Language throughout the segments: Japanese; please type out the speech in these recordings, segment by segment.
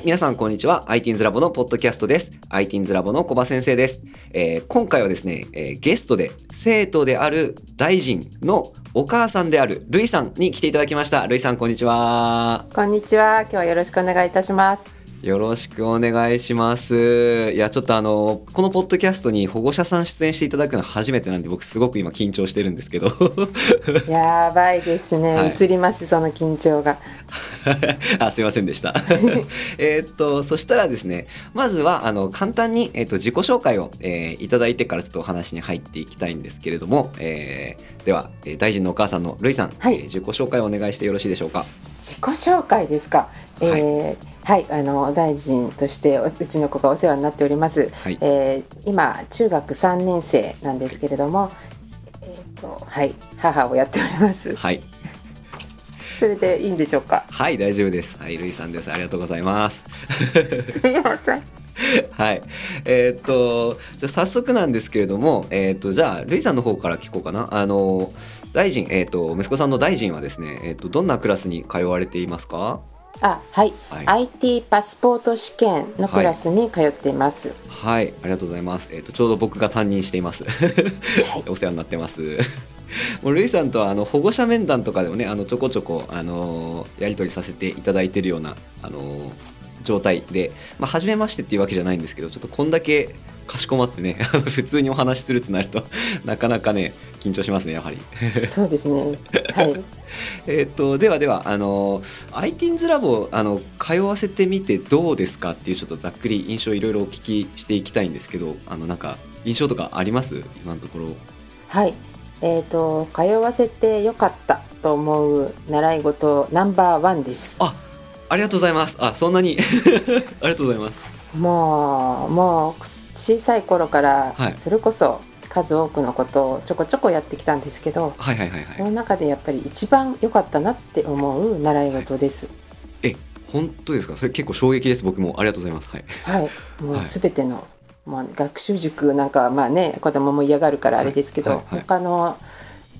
い、皆さんこんにちは。ITINS ラボのポッドキャストです。ITINS ラボの小葉先生です。えー今回はですね、えーゲストで生徒である大臣のお母さんであるルイさんに来ていただきました。ルイさんこんにちは。こんにちは。今日はよろしくお願いいたします。よろしくお願いします。いや、ちょっとあの、このポッドキャストに保護者さん出演していただくのは初めてなんで、僕すごく今緊張してるんですけど。やばいですね。はい映りますその緊張が。あすいませんでした。えーっと、そしたらですね、まずは、あの、簡単に、えーっと、自己紹介を、えーいただいてからちょっとお話に入っていきたいんですけれども、えーでは、えー大臣のお母さんのルイさん、はいえー自己紹介をお願いしてよろしいでしょうか？自己紹介ですか？えーはい、あの大臣としておうちの子がお世話になっております。はい。えー今中学3年生なんですけれども、えっ、とはい母をやっております。はい。それでいいんでしょうか？はい、大丈夫です。はい、ルイさんです。ありがとうございます。すみません。はい。えーっと、じゃあ早速なんですけれども、えーっと、じゃあ、ルイさんの方から聞こうかな。あの、大臣、えーっと、息子さんの大臣はですね、えーっと、どんなクラスに通われていますか？あはい、はい IT パスポート試験のクラスに通っています。はい、ありがとうございます。えっ、とちょうど僕が担任しています。お世話になってます。もうルイさんとはあの保護者面談とかでもね、あのちょこちょこあのやり取りさせていただいているようなあの状態で、まあ初めましてっていうわけじゃないんですけど、ちょっとこんだけかしこまってね、普通にお話しするってなると なかなかね緊張しますねやはり。そうですね。はい。えっとではではあの ITINS ラボあの通わせてみてどうですかっていうちょっとざっくり印象いろいろお聞きしていきたいんですけどあのなんか印象とかあります？今のところ。はい、えー、と通わせてよかったと思う習い事ナンバーワンです。あありがとうございます。あそんなに。ありがとうございますもうもう小さい頃からはい。それこそ数多くのことをちょこちょこやってきたんですけどはいはいはいそはい。の中でやっぱり一番良かったなって思う習い事です。え本当ですか？それ結構衝撃です。僕もありがとうございます。はい。はい。もはい。う全ての、もう学習塾なんかはまあね子供も嫌がるからあれですけど、はいはい。はい他の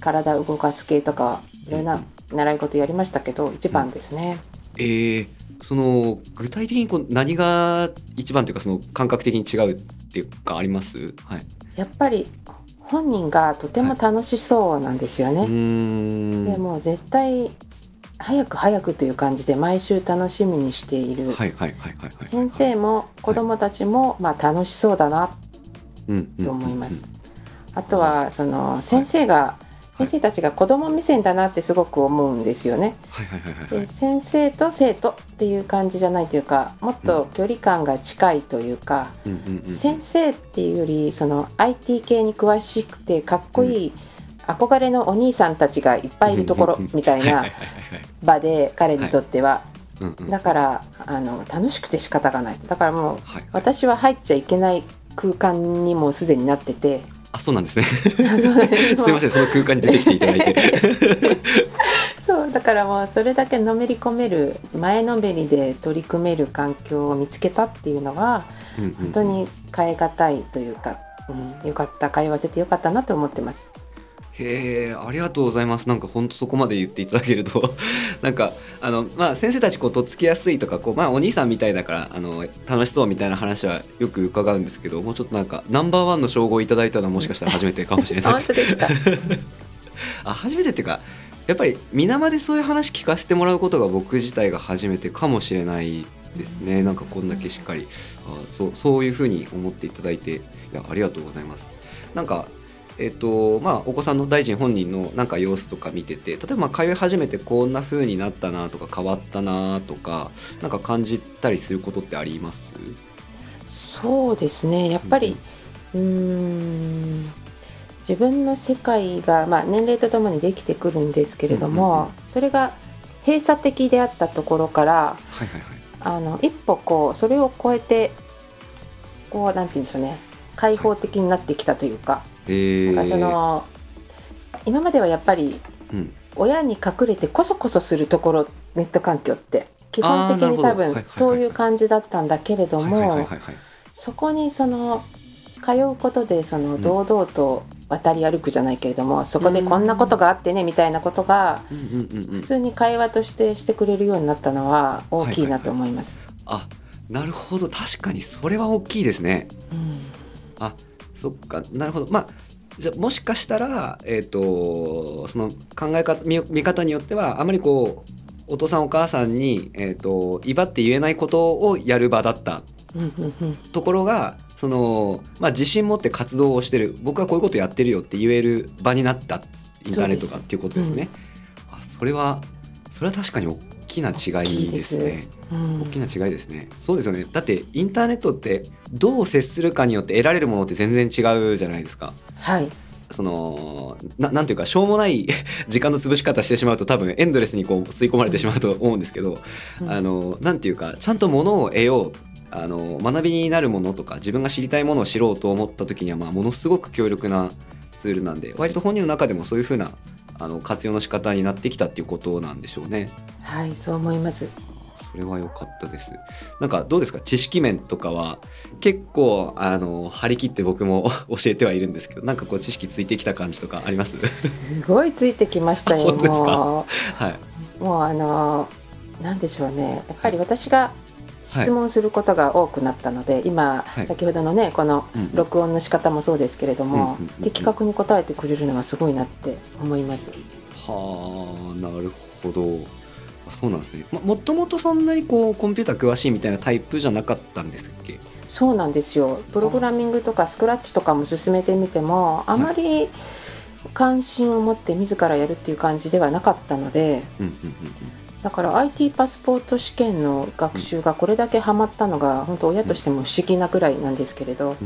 体を動かす系とかいろんな習い事やりましたけど一番ですね、えー、その具体的にこう何が一番というかその感覚的に違うっていうかあります？はい。やっぱり本人がとても楽しそうなんですよね。うーん。でもう絶対早く早くという感じで毎週楽しみにしている、はいはいはいはいはい。先生も子どもたちもまあ楽しそうだなと思います。あとはその先生が、先生たちが子ども目線だなってすごく思うんですよね。でい先生と生徒っていう感じじゃないというかもっと距離感が近いというか、先生っていうよりその IT 系に詳しくてかっこいい、憧れのお兄さんたちがいっぱいいるところみたいな場で彼にとっては、だからあの楽しくて仕方がないだからもうはい私は入っちゃいけない空間にもすでになっててあそうなんですね。す。いませんその空間に出てきていただいて。そうだからもうそれだけのめり込める前のめりで取り組める環境を見つけたっていうのは本本当に変え難いというか、うん、よかった通わせてよかったなと思ってます。へえありがとうございます。なんか本当そこまで言っていただけると。なんかあのまあ先生たちこうとっつきやすいとかこうまあお兄さんみたいだからあの楽しそうみたいな話はよく伺うんですけどもうちょっとなんかナンバーワンの称号をいただいたのはもしかしたら初めてかもしれない。です あ初めてっていうかやっぱり皆までそういう話聞かせてもらうことが僕自体が初めてかもしれないですね。なんかこんだけしっかりあそうそういうふうに思っていただいていやありがとうございます。なんかえっとまあ、お子さんの大臣本人のなんか様子とか見てて例えばまあ通い始めてこんな風になったなとか変わったなとかなんか感じたりすることってあります？そうですね。やっぱりうーん。自分の世界が、まあ、年齢とともにできてくるんですけれども、うんうんうん。それが閉鎖的であったところからはいはいはい。あの一歩こうそれを超えてこうなんて言うんでしょうね。開放的になってきたというか,、えー、その今まではやっぱりうん。親に隠れてこそこそするところネット環境って基本的に多分そういう感じだったんだけれどもそこにその通うことでその堂々と渡り歩くじゃないけれどもそこでこんなことがあってねみたいなことが普通に会話としてしてくれるようになったのは大きいなと思います。あなるほど。確かにそれは大きいですね。うん、あそっかなるほど。まあじゃもしかしたら、えーと、その考え方見見方によってはあまりこうお父さんお母さんに、えーと、威張って言えないことをやる場だったところがその、まあ、自信持って活動をしてる。僕はこういうことやってるよって言える場になったインターネットがっていうことですね。そ,、うん、あそれはそれは確かに大きな違いですね。大きうん、大きな違いですね。そうですよね。だってインターネットってどう接するかによって得られるものって全然違うじゃないですか。はい。そのななんていうかしょうもない 時間の潰し方してしまうと多分エンドレスにこう吸い込まれてしまうと思うんですけど、うん、あのなんていうかちゃんとものを得ようあの学びになるものとか自分が知りたいものを知ろうと思った時には、まあ、ものすごく強力なツールなんで割と本人の中でもそういうふうなあの活用の仕方になってきたっていうことなんでしょうね。はいそう思います。それは良かったです。なんかどうですか？知識面とかは結構あの張り切って僕も 教えてはいるんですけどなんかこう知識ついてきた感じとかあります？すごいついてきましたよもう、はい、もうあのなんでしょうね。やっぱり私が質問することが多くなったので、はい、今、はい、先ほどのねこの録音の仕方もそうですけれども、うん、的確に答えてくれるのはすごいなって思います。はあなるほど。そうなんですね、ま、もともとそんなにこうコンピューター詳しいみたいなタイプじゃなかったんですっけ？そうなんですよ。プログラミングとかスクラッチとかも進めてみてもあまり関心を持って自らやるっていう感じではなかったので、だから IT パスポート試験の学習がこれだけハマったのが本当親としても不思議なぐらいなんですけれど。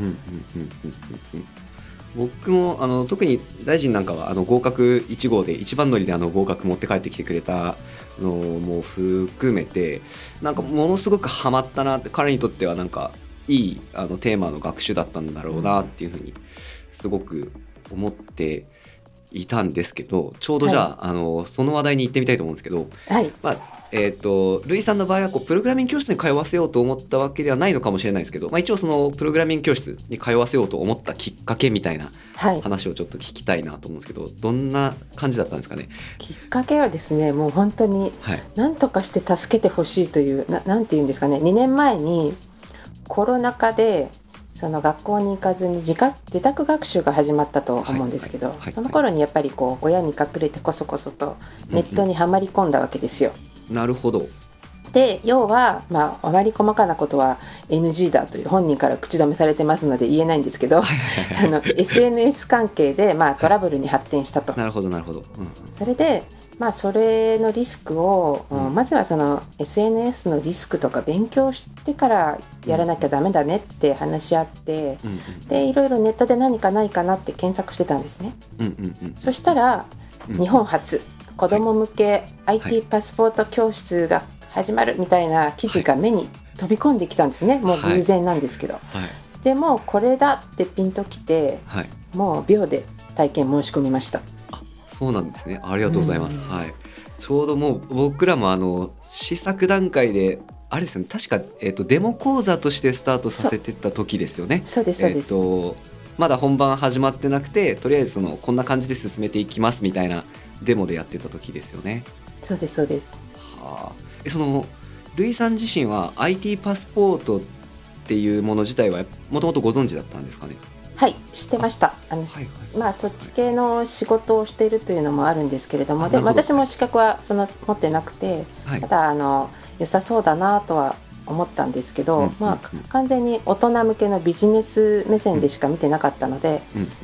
僕もあの特に大臣なんかはあの合格1号で一番乗りであの合格持って帰ってきてくれたのも含めてなんかものすごくハマったなって彼にとってはなんかいいあのテーマの学習だったんだろうなっていうふうにすごく思っていたんですけどちょうどじゃあはい、あのその話題に行ってみたいと思うんですけど、はい、まあえーと、ルイさんの場合はこうプログラミング教室に通わせようと思ったわけではないのかもしれないですけど、まあ、一応そのプログラミング教室に通わせようと思ったきっかけみたいな話をちょっと聞きたいなと思うんですけど、はい、どんな感じだったんですかね？きっかけはですねもう本当に何とかして助けてほしいという、はい、ななんて言うんですかね2年前にコロナ禍でその学校に行かずに自家自宅学習が始まったと思うんですけど、その頃にやっぱりこう親に隠れてこそこそとネットにはまり込んだわけですよ。うんうんなるほど。で要は、まあ、あまり細かなことは NG だという本人から口止めされてますので言えないんですけどあの SNS 関係で、まあ、トラブルに発展したと。なるほどなるほど、うん、それでまあ、それのリスクを、うん、まずはその SNS のリスクとか勉強してからやらなきゃダメだねって話し合って、うん、でいろいろネットで何かないかなって検索してたんですね。うんうんうん、そしたら、日本初子ども向け IT パスポート教室が始まるみたいな記事が目に飛び込んできたんですね、もう偶然なんですけど。でもこれだってピンときて、もう秒で体験申し込みました。あそうなんですねありがとうございます。はい、ちょうどもう僕らもあの試作段階であれですね確か、えーと、デモ講座としてスタートさせてた時ですよね。そうですそうです、えーとまだ本番始まってなくてとりあえずそのこんな感じで進めていきますみたいなデモでやってた時ですよね。そうですそうです。はあ、えそのルイさん自身は IT パスポートっていうもの自体はもともとご存知だったんですかね？はい知ってましたあの、はいはい、まあそっち系の仕事をしているというのもあるんですけれどもでも私も資格はその持ってなくて、はい、ただあの良さそうだなとは思ったんですけど、まあ、完全に大人向けのビジネス目線でしか見てなかったので、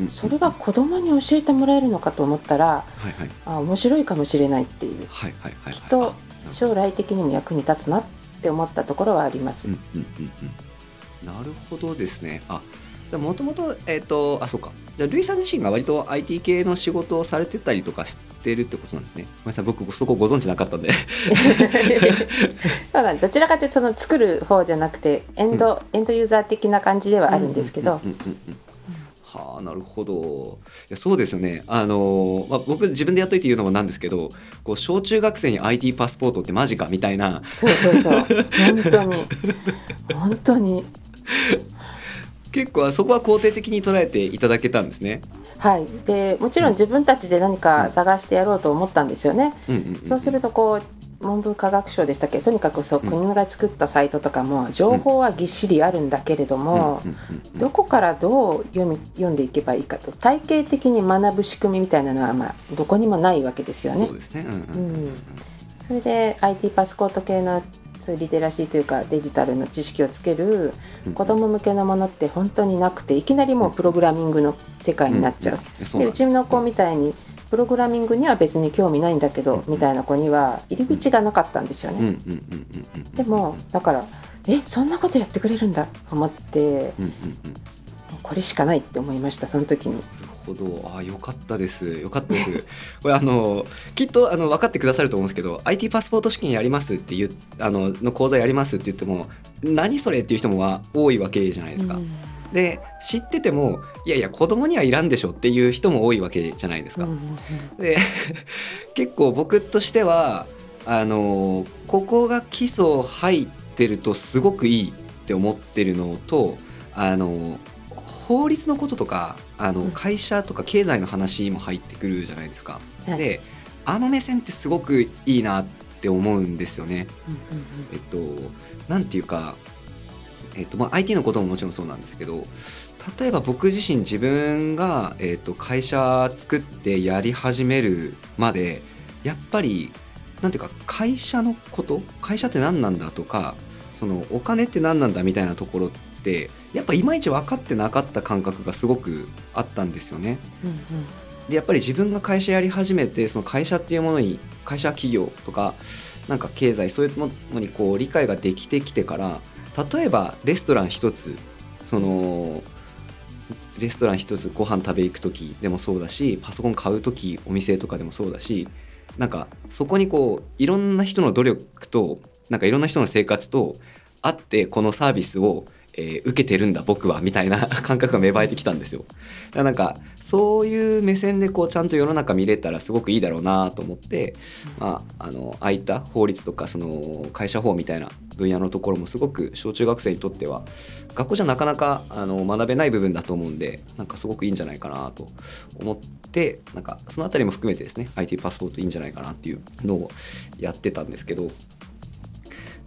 それが子供に教えてもらえるのかと思ったら、はいはい、あ面白いかもしれないっていう、はいはいはい、きっと将来的にも役に立つなって思ったところはあります。うんうんうんうん、なるほどですね。あじゃもともとえっ、ー、とあそうかじゃあルイさん自身が割と IT 系の仕事をされてたりとかしてるってことなんですね。ごめんなさい僕そこご存知なかったんで。そうなんどちらかというとその作る方じゃなくてエンド、うん、エンドユーザー的な感じではあるんですけど。はあなるほど。いやそうですよね。あの、まあ、僕自分でやっといて言うのもなんですけどこう小中学生に IT パスポートってマジかみたいな。そうそうそう。本当に。本当に 結構そこは肯定的に捉えていただけたんですね。はい、でもちろん自分たちで何か探してやろうと思ったんですよね。そうするとこう文部科学省でしたっけ？とにかくそう、国が作ったサイトとかも情報はぎっしりあるんだけれども、どこからどう読み読んでいけばいいかと。体系的に学ぶ仕組みみたいなのは、まあ、どこにもないわけですよね。そうですね、うんうんそれで IT パスポート系のそういうリテラシーというかデジタルの知識をつける子ども向けのものって本当になくていきなりもうプログラミングの世界になっちゃう。でうちの子みたいにプログラミングには別に興味ないんだけどみたいな子には入り口がなかったんですよね。でもだからえそんなことやってくれるんだと思って、これしかないって思いましたその時に。ほどあよかったですよかったです これあのきっとあの分かってくださると思うんですけど IT パスポート試験やりますって言あのの講座やりますって言っても何それっていう人もは多いわけじゃないですか。うんで知っててもいやいや子供にはいらんでしょっていう人も多いわけじゃないですか。で 結構僕としてはあのここが基礎入ってるとすごくいいって思ってるのとあの法律のこととかあの会社とか経済の話も入ってくるじゃないですか。であの目線ってすごくいいなって思うんですよね。えっとなんていうか、えっとまあ、IT のことももちろんそうなんですけど例えば僕自身自分が、えっと、会社作ってやり始めるまでやっぱりなんていうか会社のこと会社って何なんだとかそのお金って何なんだみたいなところってってやっぱいまいち分かってなかった感覚がすごくあったんですよね。うんうん、でやっぱり自分が会社やり始めてその会社っていうものに会社企業とかなんか経済そういうものにこう理解ができてきてから例えばレストラン一つそのレストラン一つご飯食べ行く時でもそうだしパソコン買う時お店とかでもそうだしなんかそこにこういろんな人の努力となんかいろんな人の生活とあってこのサービスをえー、受けてるんだ僕はみたいな 感覚が芽生えてきたんですよ。だからなんかそういう目線でこうちゃんと世の中見れたらすごくいいだろうなと思って、まあ、あの空いた法律とかその会社法みたいな分野のところもすごく小中学生にとっては学校じゃなかなかあの学べない部分だと思うんでなんかすごくいいんじゃないかなと思ってなんかその辺りも含めてですね IT パスポートいいんじゃないかなっていうのをやってたんですけど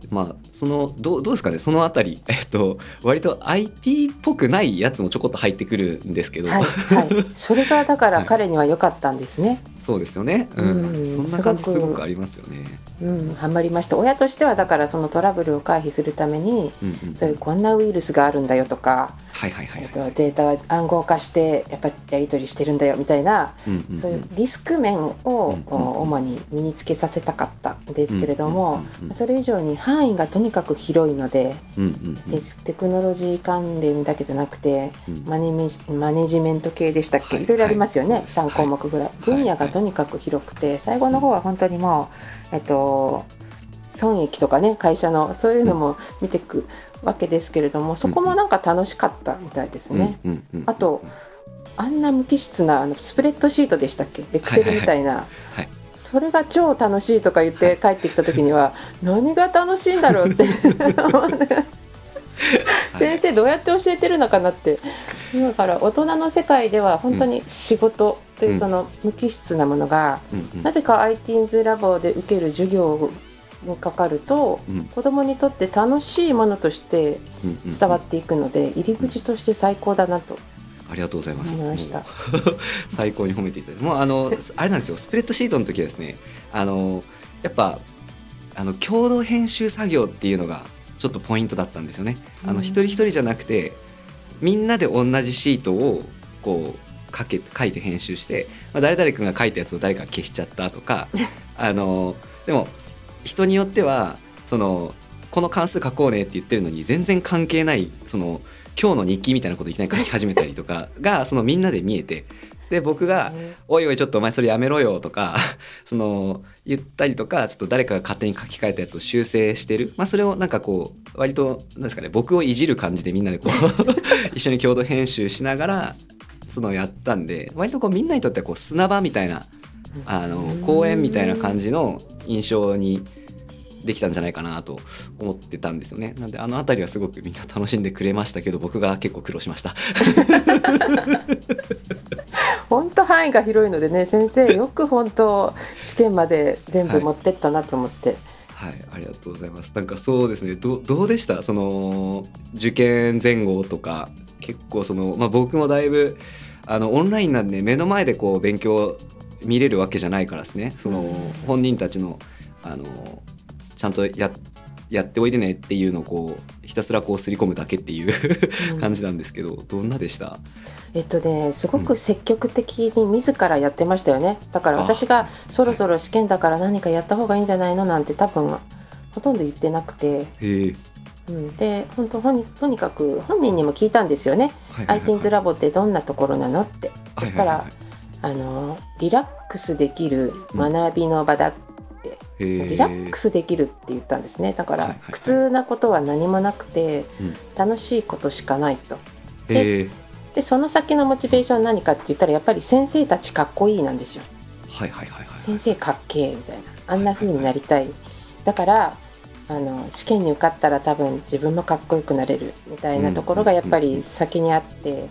まあそのどうどうですかね？そのあたり、えっと、割と IT っぽくないやつもちょこっと入ってくるんですけど、はい、はい、それがだから彼には良かったんですね。そうですよね、うん、うん、そんな感じすごくありますよね。うん、ハマりました。親としてはだからそのトラブルを回避するために、うんうん、そういうこんなウイルスがあるんだよとか、はいはいはい、はい、えー、とデータは暗号化してやっぱりやり取りしてるんだよみたいな、うんうんうん、そういうリスク面を、主に身につけさせたかったんですけれども、うんうんうん、それ以上に範囲がとにかく広いのでうんうんうん、でテクノロジー関連だけじゃなくて、マネマネジメント系でしたっけ、はい、いろいろありますよね、はい、3項目ぐらい、分野がとにかく広くて最後の方は本当にもう、えっと、損益とかね会社のそういうのも見ていくわけですけれども、そこもなんか楽しかったみたいですね。あとあんな無機質なあのスプレッドシートでしたっけ？エクセルみたいな、それが超楽しいとか言って帰ってきた時には何が楽しいんだろうって。先生どうやって教えてるのかなって。だから大人の世界では本当に仕事というその無機質なものが、なぜか IT's ラボで受ける授業にかかると、うん、子どもにとって楽しいものとして伝わっていくので、入り口として最高だなとありがとうございます。ま 最高に褒めていただいて、もうあのあれなんですよ。スプレッドシートの時はですね、あのやっぱあの共同編集作業っていうのがちょっとポイントだったんですよね。あの一人一人じゃなくて、みんなで同じシートをこう書け書いて編集して、まあ、誰々君が書いたやつを誰か消しちゃったとか、あのでも人によってはそのこの関数書こうねって言ってるのに全然関係ないその今日の日記みたいなこといきなり書き始めたりとか がそのみんなで見えてで僕が「おいおいちょっとお前それやめろよ」とか その言ったりとかちょっと誰かが勝手に書き換えたやつを修正してる、まあ、それをなんかこう割となんですかね僕をいじる感じでみんなでこう 一緒に共同編集しながらそのやったんで割とこうみんなにとってはこう砂場みたいなあの公園みたいな感じの印象にできたんじゃないかなと思ってたんですよねなんであの辺りはすごくみんな楽しんでくれましたけど 僕が結構苦労しました本当範囲が広いのでね先生よく本当試験まで全部持ってったなと思って。はい、ありがとうございます。なんかそうですね。どどうでした？その受験前後とか結構そのまあ僕もだいぶあのオンラインなんで目の前でこう勉強見れるわけじゃないからですね。その本人たちのあのちゃんとややっておいでねっていうのをこうひたすらこうすり込むだけっていう感じなんですけど、どんなでした？えっとねすごく積極的に自らやってましたよね、だから私がそろそろ試験だから何かやった方がいいんじゃないのなんて多分ほとんど言ってなくて。うん、で本当にとにかく本人にも聞いたんですよね、はいはいはい、ITINS ラボってどんなところなのって、そしたら、あのリラックスできる学びの場だっリラックスできるって言ったんですね。だから苦痛なことは何もなくて、楽しいことしかないと。ででその先のモチベーション何かって言ったらやっぱり先生たちかっこいいなんですよ。はいはいはい、はい、先生かっけえみたいな。あんな風になりたい。だからあの試験に受かったら多分自分もかっこよくなれるみたいなところがやっぱり先にあって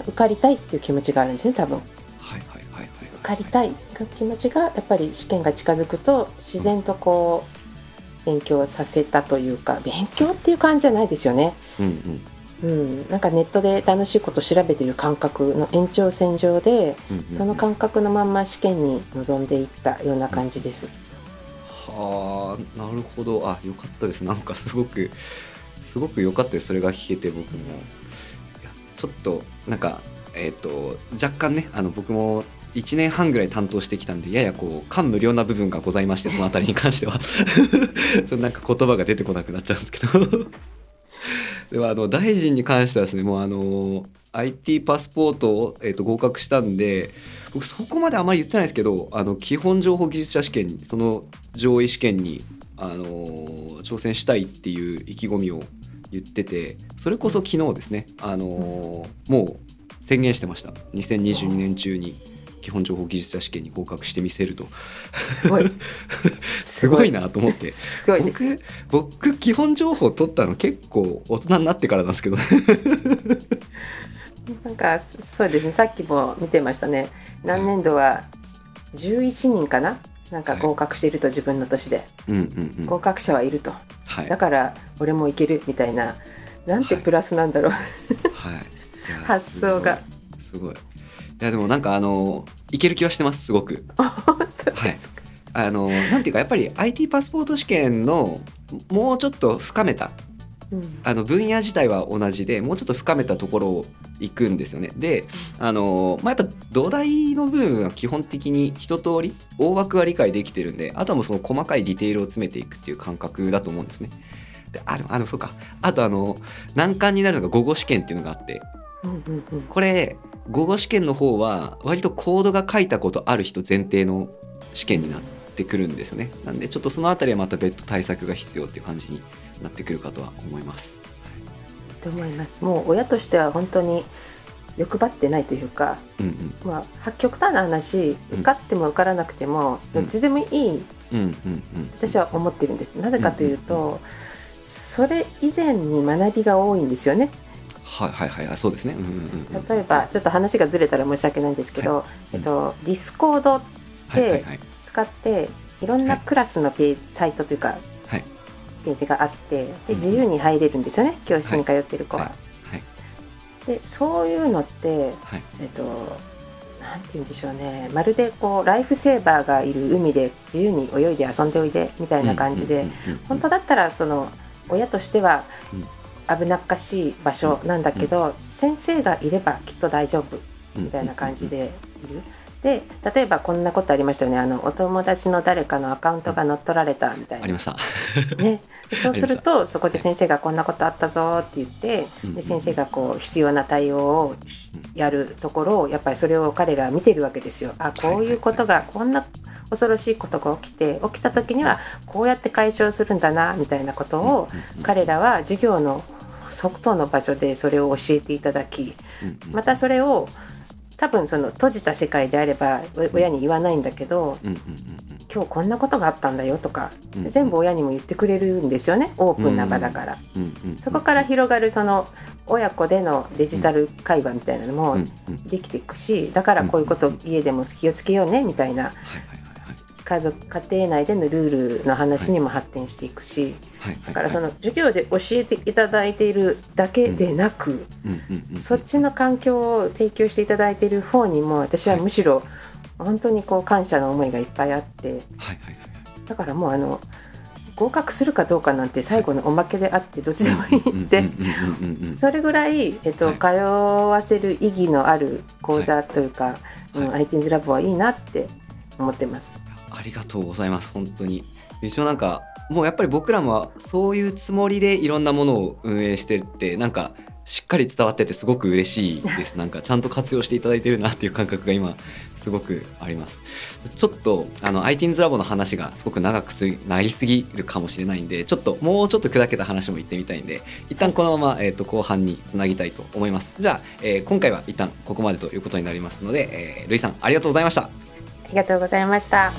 受かりたいっていう気持ちがあるんですね多分。かりたい気持ちがやっぱり試験が近づくと自然とこう勉強させたというか勉強っていう感じじゃないですよね。うんうん、うん、なんかネットで楽しいこと調べてる感覚の延長線上で、その感覚のまんま試験に臨んでいったような感じです。はあなるほど。あよかったです。なんかすごくすごく良かったです。それが聞けて僕もちょっとなんかえっ、ー、と若干ねあの僕も1年半ぐらい担当してきたんでややこう感無量な部分がございましてその辺りに関しては。ちょなんか言葉が出てこなくなっちゃうんですけど。でもあの大臣に関してはですねもうあの IT パスポートを、えー、と合格したんで僕そこまであまり言ってないですけどあの基本情報技術者試験その上位試験に、あの挑戦したいっていう意気込みを言っててそれこそ昨日ですね、あのもう宣言してました。2022年中に。基本情報技術者試験に合格してみせると。すごい。すごいなと思って。すごい。僕僕基本情報取ったの結構大人になってからなんですけど なんかそうですね。さっきも見てましたね。何年度は11人かななんか合格していると自分の年で、合格者はいると、はい、だから俺もいけるみたいな。なんてプラスなんだろう、はい、はい、発想が。すごい。い。やでもなんかあのいける気はしてますすごく。はい、あのなんていうかやっぱり IT パスポート試験のもうちょっと深めた、うん、あの分野自体は同じでもうちょっと深めたところを行くんですよね。であの、まあ、やっぱ土台の部分は基本的に一通り大枠は理解できてるんであとはもうその細かいディテールを詰めていくっていう感覚だと思うんですね。であのあのそうかあとあの難関になるのが午後試験っていうのがあって、これ午後試験の方は割とコードが書いたことある人前提の試験になってくるんですよねなんでちょっとその辺りはまた別途対策が必要っていう感じになってくるかとは思います。い。いと思います。もう親としては本当に欲張ってないというか、うんうん、まあ極端な話受かっても受からなくても、どっちでもいい、私は思ってるんです。なぜかというと、それ以前に学びが多いんですよね。はいはいはいそうですね、うんうんうん、例えばちょっと話がずれたら申し訳ないんですけど、はい、えっと、 Discord で使っていろんなクラスのページ、サイトというか、はい、ページがあってで自由に入れるんですよね、教室に通ってる子は。はい。でそういうのって、えっとなんて言うんでしょうねまるでこうライフセーバーがいる海で自由に泳いで遊んでおいでみたいな感じで本当だったらその親としては危なっかしい場所なんだけど、先生がいればきっと大丈夫みたいな感じでいる。で例えばこんなことありましたよね。あのお友達の誰かのアカウントが乗っ取られたみたいな。ありました。ね、そうするとそこで先生がこんなことあったぞって言ってで先生がこう必要な対応をやるところをやっぱりそれを彼らは見てるわけですよ。あこういうことがこんな恐ろしいことが起きて起きた時にはこうやって解消するんだなみたいなことを彼らは授業の即答の場所でそれを教えていただき、またそれを多分その閉じた世界であれば親に言わないんだけど、今日こんなことがあったんだよとか、うん全部親にも言ってくれるんですよねオープンな場だから、うんうんうんそこから広がるその親子でのデジタル会話みたいなのうんもうんうん。できていくしだからこういうこと家でも気をつけようねみたいな家族家庭内でのルールの話にも発展していくしはいだからその授業で教えていただいているだけでなく、うんうんうんそっちの環境を提供していただいている方にも私はむしろ本当にこう感謝の思いがいっぱいあってだからもうあの合格するかどうかなんて最後のおまけであってどっちでもいいってうんうんうんうんうんそれぐらい、えっとはい。通わせる意義のある講座というか、うん、はい IT's ラボはいいなって思ってます。ありがとうございます本当に。一応なんかもうやっぱり僕らもそういうつもりでいろんなものを運営してるってなんかしっかり伝わっててすごく嬉しいです。なんかちゃんと活用していただいてるなっていう感覚が今すごくあります。ちょっとあの IT's ラボの話がすごく長くすなりすぎるかもしれないんでちょっともうちょっと砕けた話も言ってみたいんで一旦このまま、えー、と後半につなぎたいと思います。じゃあ、えー今回は一旦ここまでということになりますので、えー、ルイさんありがとうございました。ありがとうございました。